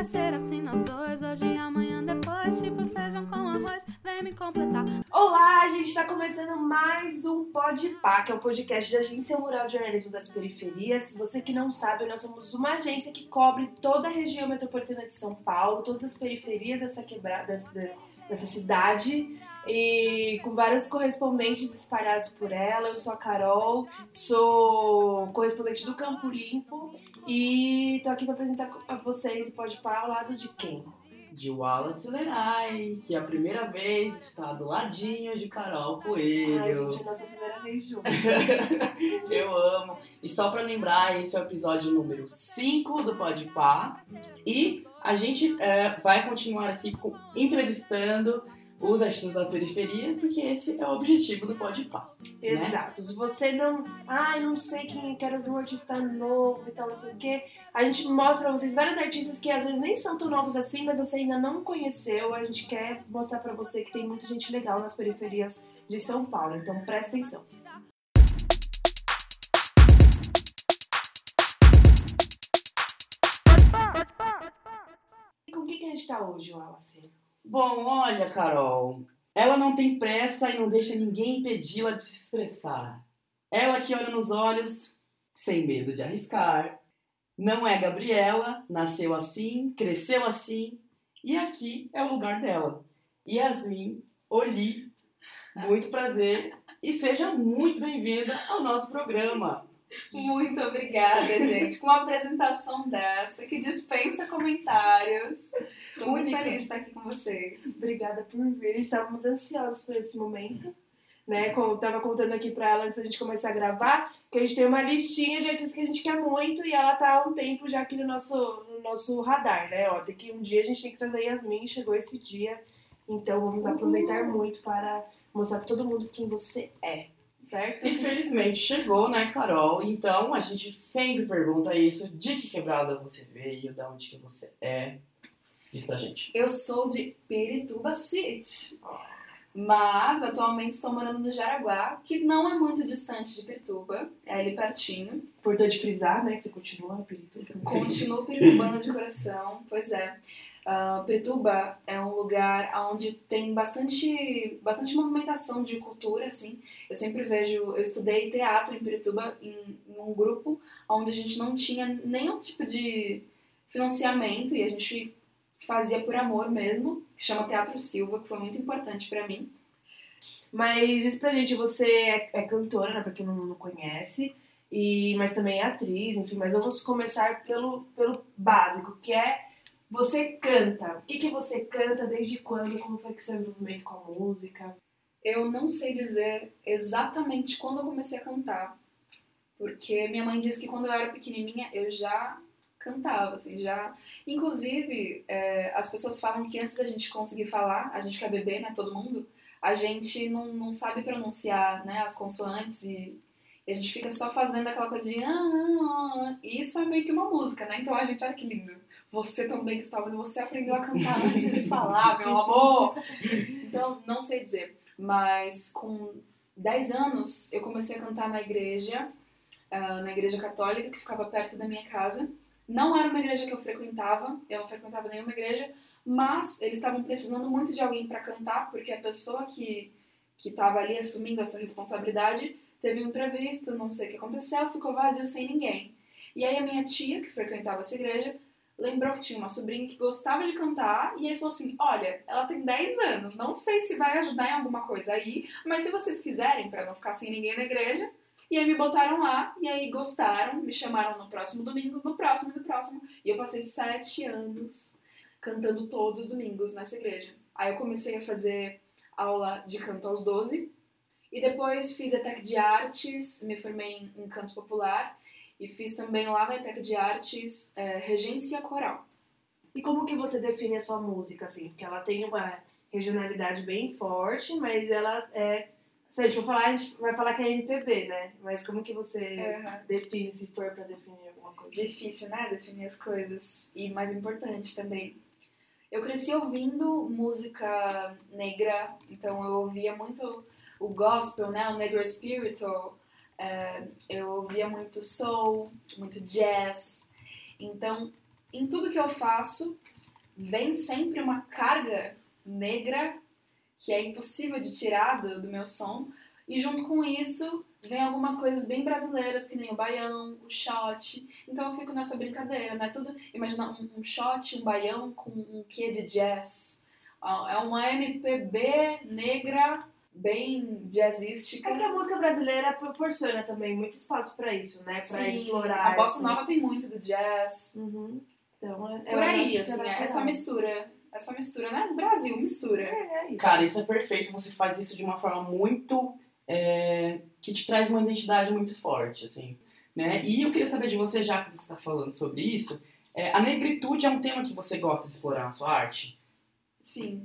Quer ser assim nós dois, hoje e amanhã depois. Tipo feijão com arroz, vem me completar. Olá, a gente está começando mais um Podpah, que é um podcast da Agência Mural de Jornalismo das Periferias. Você que não sabe, nós somos uma agência que cobre toda a região metropolitana de São Paulo, todas as periferias dessa quebrada, dessa cidade e com vários correspondentes espalhados por ela. Eu sou a Carol, sou correspondente do Campo Limpo e tô aqui para apresentar a vocês o Podpah ao lado de quem? De Wallace Lerai, que a primeira vez está do ladinho de Carol Coelho. Ai, gente, é a nossa primeira vez juntos. Eu amo. E só pra lembrar, esse é o episódio número 5 do Podpah. E a gente é, vai continuar aqui com- entrevistando os artistas da periferia, porque esse é o objetivo do Podpah. Exato. Se você não. Ai, não sei quem. Quero ver um artista novo e tal, não sei o quê. A gente mostra pra vocês vários artistas que às vezes nem são tão novos assim, mas você ainda não conheceu. A gente quer mostrar pra você que tem muita gente legal nas periferias de São Paulo. Então presta atenção. E com quem que a gente tá hoje, Wallace? Bom, olha, Carol. Ela não tem pressa e não deixa ninguém impedi-la de se expressar. Ela que olha nos olhos, sem medo de arriscar. Não é Gabriela, nasceu assim, cresceu assim, e aqui é o lugar dela. Yasmin Oli, muito prazer e seja muito bem-vinda ao nosso programa. Muito obrigada, gente. Com uma apresentação dessa, que dispensa comentários. Tô muito Única. feliz de estar aqui com vocês. Obrigada por vir. Estávamos ansiosos por esse momento. Né? Como eu tava contando aqui pra ela antes da gente começar a gravar, que a gente tem uma listinha de artistas que a gente quer muito e ela tá há um tempo já aqui no nosso, no nosso radar, né? Ó, tem que um dia a gente tem que trazer Yasmin, chegou esse dia. Então vamos aproveitar muito para mostrar pra todo mundo quem você é. Certo? Infelizmente chegou, né, Carol? Então a gente sempre pergunta isso: de que quebrada você veio, de onde que você é? Diz pra gente. Eu sou de Pirituba City, mas atualmente estou morando no Jaraguá, que não é muito distante de Pirituba, é ali pertinho. Importante frisar, né? Que você continua no Pirituba. Continuo piritubana de coração, pois é. Ah, Pirituba é um lugar onde tem bastante, bastante movimentação de cultura, assim. Eu sempre vejo, eu estudei teatro em Pirituba em, em um grupo onde a gente não tinha nenhum tipo de financiamento e a gente fazia por amor mesmo, que chama Teatro Silva, que foi muito importante pra mim. Mas diz pra gente, você é, é cantora, né? Pra quem não, não conhece, e, mas também é atriz, enfim. Mas vamos começar pelo, pelo básico, que é você canta. O que, que você canta, desde quando, como foi que seu envolvimento com a música? Eu não sei dizer exatamente quando eu comecei a cantar, porque minha mãe disse que quando eu era pequenininha eu já cantava, assim, já. Inclusive, é, as pessoas falam que antes da gente conseguir falar, a gente quer beber, né, todo mundo, a gente não, não sabe pronunciar, né, as consoantes e, e a gente fica só fazendo aquela coisa de. "Ah, ah, ah", E isso é meio que uma música, né? Então a gente, olha que lindo. Você também ouvindo, você aprendeu a cantar antes de falar, meu amor! Então, não sei dizer. Mas com 10 anos eu comecei a cantar na igreja, ah, na igreja católica que ficava perto da minha casa. Não era uma igreja que eu frequentava, eu não frequentava nenhuma igreja, mas eles estavam precisando muito de alguém para cantar, porque a pessoa que que estava ali assumindo essa responsabilidade teve um imprevisto, não sei o que aconteceu, ficou vazio sem ninguém. E aí a minha tia, que frequentava essa igreja, lembrou que tinha uma sobrinha que gostava de cantar e aí falou assim: Olha, ela tem 10 anos, não sei se vai ajudar em alguma coisa aí, mas se vocês quiserem, para não ficar sem ninguém na igreja. E aí me botaram lá, e aí gostaram, me chamaram no próximo domingo, no próximo no próximo. E eu passei sete anos cantando todos os domingos nessa igreja. Aí eu comecei a fazer aula de canto aos 12, e depois fiz ETEC de Artes, me formei em, canto popular, e fiz também lá na ETEC de Artes é, regência coral. E como que você define a sua música, assim? Porque ela tem uma regionalidade bem forte, mas ela é... Se a gente for falar, a gente vai falar que é MPB, né? Mas como que você define, se for pra definir alguma coisa? Difícil, né? Definir as coisas. E mais importante também. Eu cresci ouvindo música negra, então eu ouvia muito o gospel, né? O negro spiritual. É, eu ouvia muito soul, muito jazz. Então, em tudo que eu faço, vem sempre uma carga negra que é impossível de tirar do, do meu som. E junto com isso, vem algumas coisas bem brasileiras, que nem o baião, o shot. Então eu fico nessa brincadeira, né? Tudo, imagina um, um shot, um baião com um quê de jazz. É uma MPB negra, bem jazzística. É que a música brasileira proporciona também muito espaço pra isso, né? Pra Sim, explorar. a bossa esse- nova tem muito do jazz. Uhum. Então, é, Por aí, assim, é é essa mistura. Essa mistura, né? Brasil, mistura. É, é isso. Cara, isso é perfeito. Você faz isso de uma forma muito. é, que te traz uma identidade muito forte, assim. Né? E eu queria saber de você, já que você está falando sobre isso, é, a negritude é um tema que você gosta de explorar na sua arte? Sim.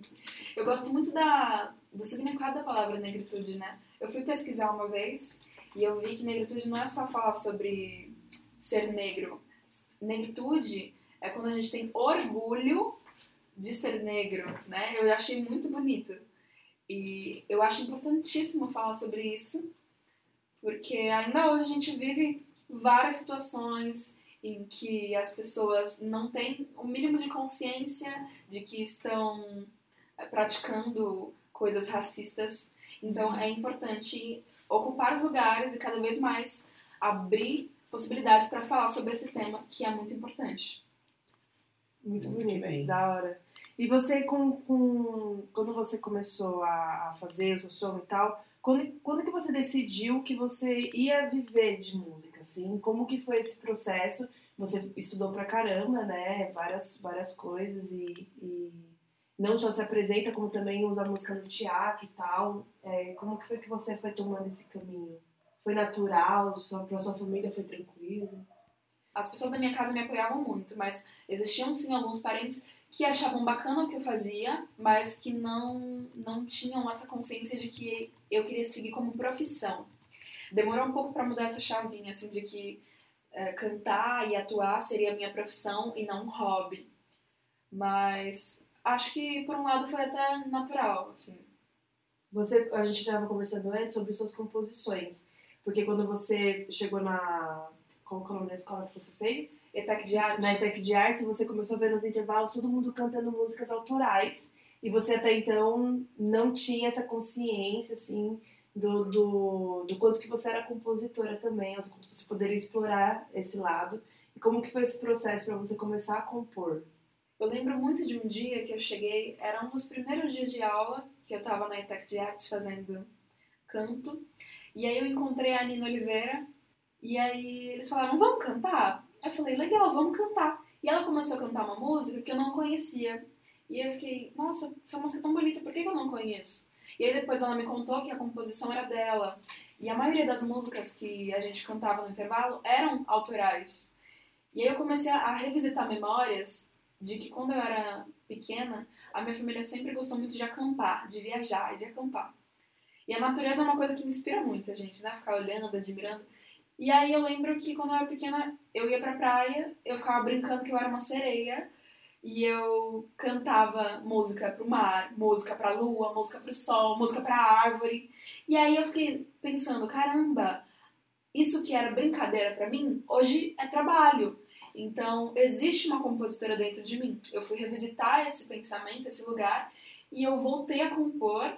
Eu gosto muito da, do significado da palavra negritude, né? Eu fui pesquisar uma vez e eu vi que negritude não é só falar sobre ser negro. Negritude é quando a gente tem orgulho de ser negro, né? Eu achei muito bonito. E eu acho importantíssimo falar sobre isso, porque ainda hoje a gente vive várias situações em que as pessoas não têm o mínimo de consciência de que estão praticando coisas racistas. Então é importante ocupar os lugares e cada vez mais abrir possibilidades para falar sobre esse tema que é muito importante. Muito Muito bonito, bem. da hora. E você, com, com, quando você começou a, a fazer o seu som e tal, quando, quando que você decidiu que você ia viver de música, assim? Como que foi esse processo? Você estudou pra caramba, né? Várias, várias coisas e, e não só se apresenta, como também usa música no teatro e tal. É, como que foi que você foi tomando esse caminho? Foi natural? Pra sua família foi tranquilo? As pessoas da minha casa me apoiavam muito, mas existiam sim alguns parentes que achavam bacana o que eu fazia, mas que não, não tinham essa consciência de que eu queria seguir como profissão. Demorou um pouco para mudar essa chavinha, assim, de que eh, cantar e atuar seria a minha profissão e não um hobby. Mas acho que, por um lado, foi até natural, assim. Você, a gente estava conversando antes sobre suas composições. Porque quando você chegou na. Qual é o nome da escola que você fez? ETEC de artes. Na ETEC de Artes, você começou a ver nos intervalos todo mundo cantando músicas autorais. E você até então não tinha essa consciência, assim, do, do, do quanto que você era compositora também, ou do quanto você poderia explorar esse lado. E como que foi esse processo para você começar a compor? Eu lembro muito de um dia que eu cheguei, era um dos primeiros dias de aula que eu estava na ETEC de Artes fazendo canto. E aí eu encontrei a Nina Oliveira e aí eles falaram, vamos cantar? Eu falei, legal, vamos cantar. E ela começou a cantar uma música que eu não conhecia. E eu fiquei, nossa, essa música é tão bonita, por que eu não conheço? E aí depois ela me contou que a composição era dela. E a maioria das músicas que a gente cantava no intervalo eram autorais. E aí eu comecei a revisitar memórias de que quando eu era pequena, a minha família sempre gostou muito de acampar, de viajar e de acampar. E a natureza é uma coisa que me inspira muito a gente, né? Ficar olhando, admirando. E aí eu lembro que quando eu era pequena, eu ia pra praia, eu ficava brincando que eu era uma sereia e eu cantava música pro mar, música pra lua, música pro sol, música pra árvore. E aí eu fiquei pensando, caramba, isso que era brincadeira pra mim, hoje é trabalho. Então, existe uma compositora dentro de mim. Eu fui revisitar esse pensamento, esse lugar, e eu voltei a compor,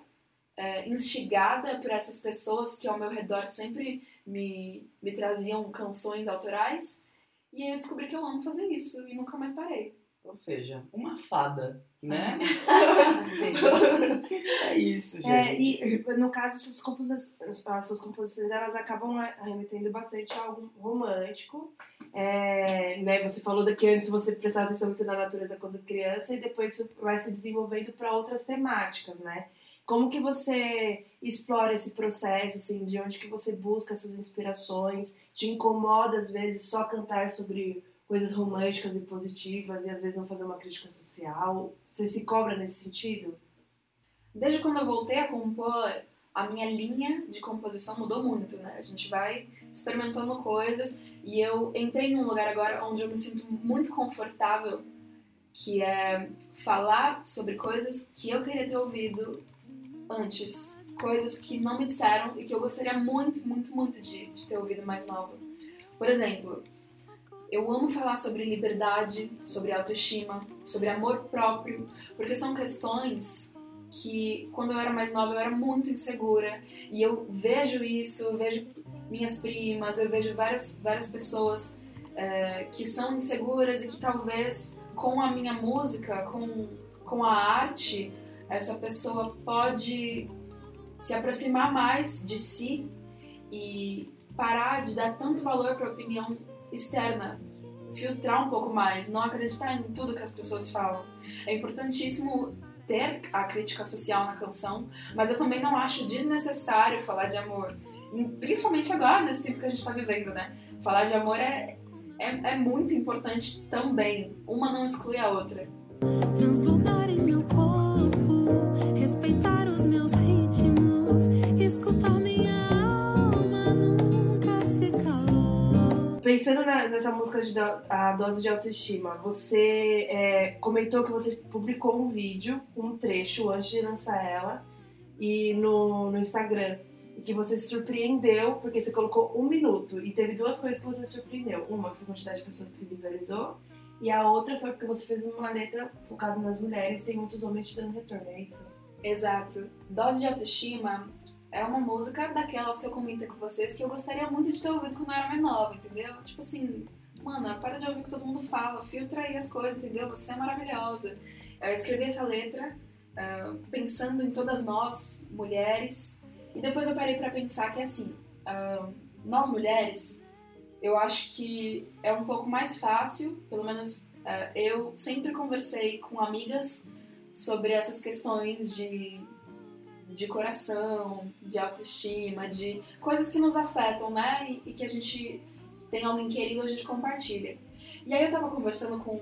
é, instigada por essas pessoas que ao meu redor sempre me, me traziam canções autorais. E aí eu descobri que eu amo fazer isso, e nunca mais parei. Ou seja, uma fada, né? é isso, gente. É, e no caso, suas composições, as suas composições elas acabam remetendo bastante a algo romântico. É, né, você falou daqui antes você prestava atenção muito na natureza quando criança e depois isso vai se desenvolvendo para outras temáticas, né? Como que você explora esse processo, assim, de onde que você busca essas inspirações? Te incomoda às vezes só cantar sobre coisas românticas e positivas e às vezes não fazer uma crítica social? Você se cobra nesse sentido? Desde quando eu voltei a compor, a minha linha de composição mudou muito, né? A gente vai experimentando coisas e eu entrei num lugar agora onde eu me sinto muito confortável, que é falar sobre coisas que eu queria ter ouvido antes, coisas que não me disseram e que eu gostaria muito, muito, muito de, de ter ouvido mais nova. Por exemplo, Eu amo falar sobre liberdade, sobre autoestima, sobre amor próprio, porque são questões que quando eu era mais nova eu era muito insegura e eu vejo isso, eu vejo minhas primas, eu vejo várias, várias pessoas é, que são inseguras e que talvez com a minha música, com, com a arte, essa pessoa pode se aproximar mais de si e parar de dar tanto valor para a opinião externa, filtrar um pouco mais, não acreditar em tudo que as pessoas falam. É importantíssimo ter a crítica social na canção, mas eu também não acho desnecessário falar de amor. Principalmente agora, nesse tempo que a gente está vivendo, né? Falar de amor é, é, é muito importante também. Uma não exclui a outra. Transbordar Pensando na- nessa música de do- A Dose de Autoestima, você é, comentou que você publicou um vídeo, um trecho, antes de lançar ela, e no, no Instagram. E que você se surpreendeu, porque você colocou um minuto. E teve duas coisas que você surpreendeu. Uma foi a quantidade de pessoas que visualizou, e a outra foi porque você fez uma letra focada nas mulheres, tem muitos homens te dando retorno, é isso? Exato. Dose de autoestima é uma música daquelas que eu comentei com vocês que eu gostaria muito de ter ouvido quando eu era mais nova, entendeu? Tipo assim, mano, para de ouvir o que todo mundo fala, filtra aí as coisas, entendeu? Você é maravilhosa. Eu escrevi essa letra ah, pensando em todas nós, mulheres, e depois eu parei pra pensar que assim, ah, nós mulheres, eu acho que é um pouco mais fácil, pelo menos ah, eu sempre conversei com amigas sobre essas questões de, de coração, de autoestima, de coisas que nos afetam, né? E, e que a gente tem alguém querido, a gente compartilha. E aí eu tava conversando com,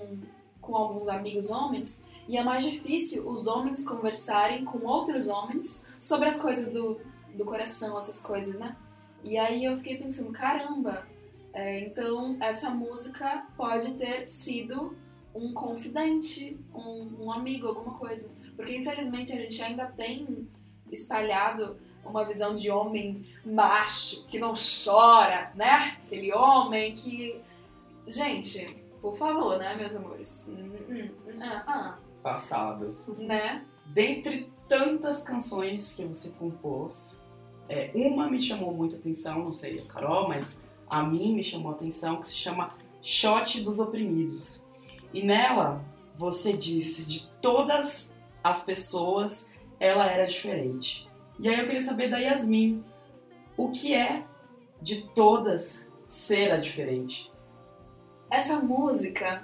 com alguns amigos homens e é mais difícil os homens conversarem com outros homens sobre as coisas do, do coração, essas coisas, né? E aí eu fiquei pensando, caramba, é, então essa música pode ter sido um confidente, um, um amigo, alguma coisa. Porque infelizmente a gente ainda tem espalhado uma visão de homem macho, que não chora, né? Aquele homem que. Gente, por favor, né, meus amores? Passado. né? Dentre tantas canções que você compôs, é, uma me chamou muita atenção, não sei a Carol, mas a mim me chamou a atenção, que se chama Shot dos Oprimidos. E nela, você disse de todas as pessoas, ela era diferente. E aí eu queria saber da Yasmin, o que é de todas ser a diferente? Essa música,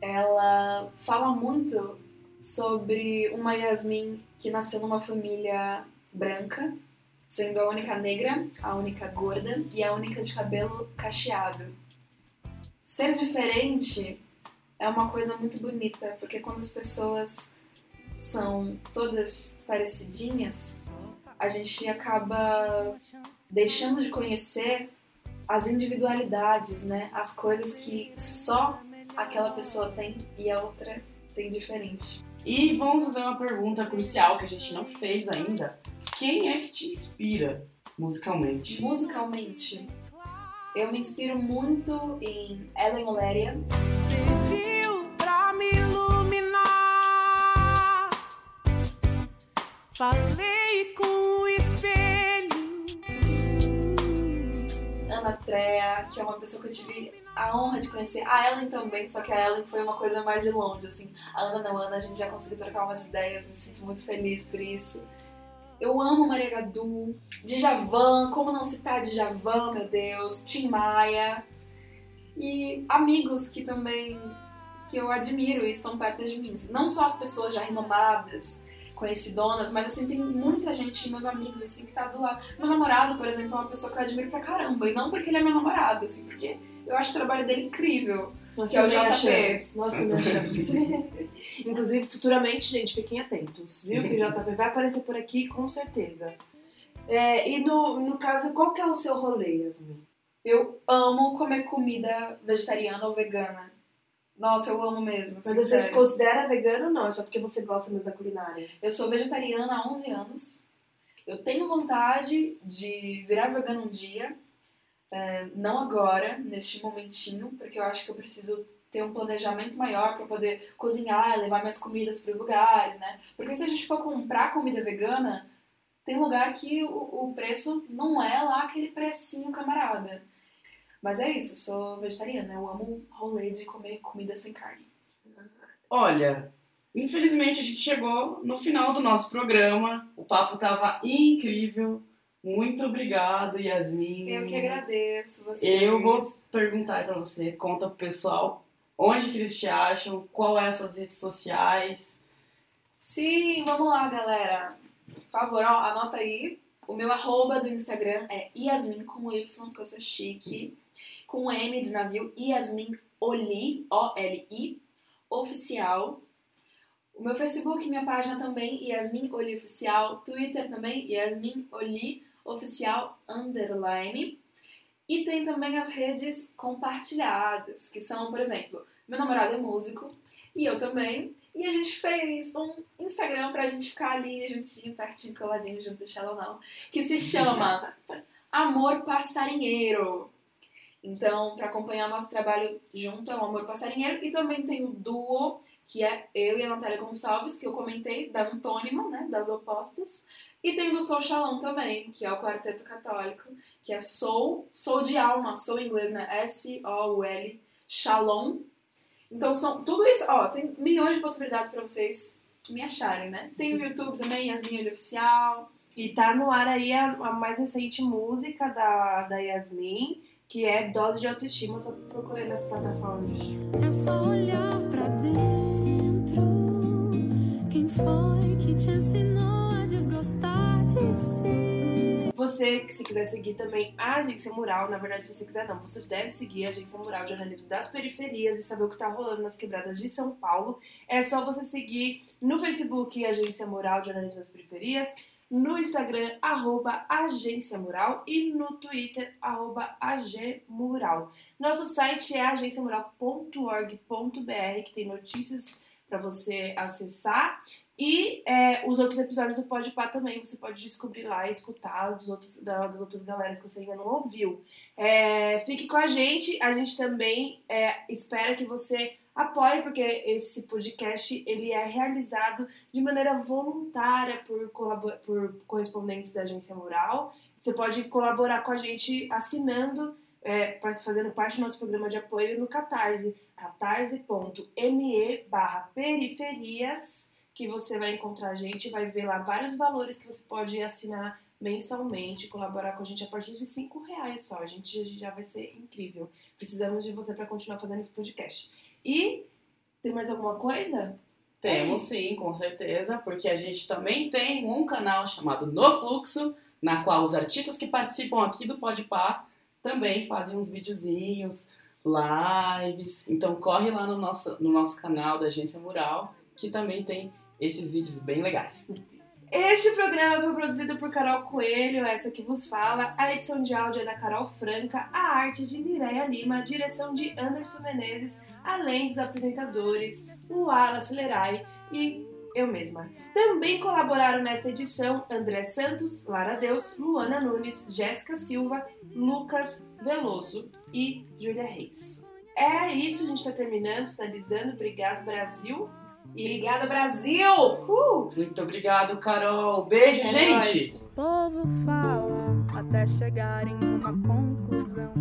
ela fala muito sobre uma Yasmin que nasceu numa família branca, sendo a única negra, a única gorda e a única de cabelo cacheado. Ser diferente é uma coisa muito bonita, porque quando as pessoas são todas parecidinhas, a gente acaba deixando de conhecer as individualidades, né? As coisas que só aquela pessoa tem e a outra tem diferente. E vamos fazer uma pergunta crucial que a gente não fez ainda. Quem é que te inspira musicalmente? Musicalmente, eu me inspiro muito em Ellen Oléria, Falei com o espelho. Ana Trea, que é uma pessoa que eu tive a honra de conhecer. A Ellen também, só que a Ellen foi uma coisa mais de longe, assim. A Ana não, Ana a gente já conseguiu trocar umas ideias, me sinto muito feliz por isso. Eu amo Maria Gadu, Djavan, como não citar Djavan, meu Deus, Tim Maia. E amigos que também, que eu admiro e estão perto de mim. Não só as pessoas já renomadas, conhecidonas, mas assim, tem muita gente, meus amigos, assim, que tá do lado. Meu namorado, por exemplo, é uma pessoa que eu admiro pra caramba. E não porque ele é meu namorado, assim, porque eu acho o trabalho dele incrível. Nós Que é o JP. Nós também achamos. Inclusive, futuramente, gente, fiquem atentos, viu? Que o JP vai aparecer por aqui, com certeza. É, e no, no caso, qual que é o seu rolê, Yasmin? Eu amo comer comida vegetariana ou vegana. Nossa, eu amo mesmo. Mas assim, você se considera vegano ou não? É Só porque você gosta mesmo da culinária? Eu sou vegetariana há 11 anos. Eu tenho vontade de virar vegana um dia. É, não agora, neste momentinho, porque eu acho que eu preciso ter um planejamento maior para poder cozinhar, levar minhas comidas para os lugares, né? Porque se a gente for comprar comida vegana, tem lugar que o, o preço não é lá aquele precinho camarada. Mas é isso, eu sou vegetariana, eu amo rolê de comer comida sem carne. Olha, infelizmente a gente chegou no final do nosso programa. O papo tava incrível. Muito obrigado, Yasmin. Eu que agradeço vocês. Eu vou perguntar pra você, conta pro pessoal onde que eles te acham, qual é as suas redes sociais. Sim, vamos lá, galera. Por favor, ó, anota aí. O meu arroba do Instagram é Yasmin com Y, porque eu sou chique. Com M de navio, Yasmin Oli, O-L-I, oficial. O meu Facebook, minha página também, Yasmin Oli Oficial. Twitter também, Yasmin Oli Oficial Underline. E tem também as redes compartilhadas, que são, por exemplo, meu namorado é músico e eu também. E a gente fez um Instagram pra gente ficar ali juntinho, pertinho, coladinho, junto, shallow não, que se chama Amor Passarinheiro. Então, para acompanhar nosso trabalho junto é o Amor Passarinheiro. E também tem o duo, que é eu e a Natália Gonçalves, que eu comentei, da Antônima, né, das opostas. E tem do Soul Shalom também, que é o quarteto católico, que é Soul, Soul de alma, Soul em inglês, né, S-O-U-L, Shalom. Então, são tudo isso, ó, tem milhões de possibilidades para vocês me acharem, né? Tem o YouTube também, Yasmin Olho Oficial. E tá no ar aí a, a mais recente música da, da Yasmin, que é Dose de Autoestima, só procurei nas plataformas. É só olhar pra dentro. Quem foi que te ensinou a desgostar de si? Você, que se quiser seguir também a Agência Mural, na verdade, se você quiser não, você deve seguir a Agência Mural de Jornalismo das Periferias e saber o que tá rolando nas quebradas de São Paulo. É só você seguir no Facebook Agência Mural de Jornalismo das Periferias, no Instagram, arroba Agência Mural e no Twitter, arroba AgMural. Nosso site é agenciamural.org.br, que tem notícias para você acessar. E é, os outros episódios do Podpah também você pode descobrir lá e escutar dos outros, da- das outras galeras que você ainda não ouviu. É, fique com a gente, a gente também é, espera que você apoie, porque esse podcast ele é realizado de maneira voluntária por, por correspondentes da Agência Mural. Você pode colaborar com a gente assinando, é, fazendo parte do nosso programa de apoio no Catarse, catarse.me barra periferias, que você vai encontrar a gente, vai ver lá vários valores que você pode assinar mensalmente, colaborar com a gente a partir de 5 reais só. A gente já vai ser incrível. Precisamos de você para continuar fazendo esse podcast. E tem mais alguma coisa? Temos sim, com certeza, porque a gente também tem um canal chamado No Fluxo, na qual os artistas que participam aqui do Podpah também fazem uns videozinhos, lives. Então corre lá no nosso, no nosso canal da Agência Mural, que também tem esses vídeos bem legais. Este programa foi produzido por Carol Coelho, essa que vos fala. A edição de áudio é da Carol Franca, a arte de Mireia Lima, a direção de Anderson Menezes, além dos apresentadores, o Wallace Lerai e eu mesma. Também colaboraram nesta edição André Santos, Lara Deus, Luana Nunes, Jéssica Silva, Lucas Veloso e Júlia Reis. É isso, a gente está terminando, finalizando. Obrigado, Brasil. E Obrigada, Brasil! uh, Muito obrigado, Carol. Beijo, É gente! nóis. O povo fala até chegar em uma conclusão.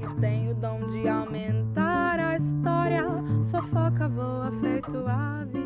E tem o dom de aumentar a história. Fofoca voa feito ave.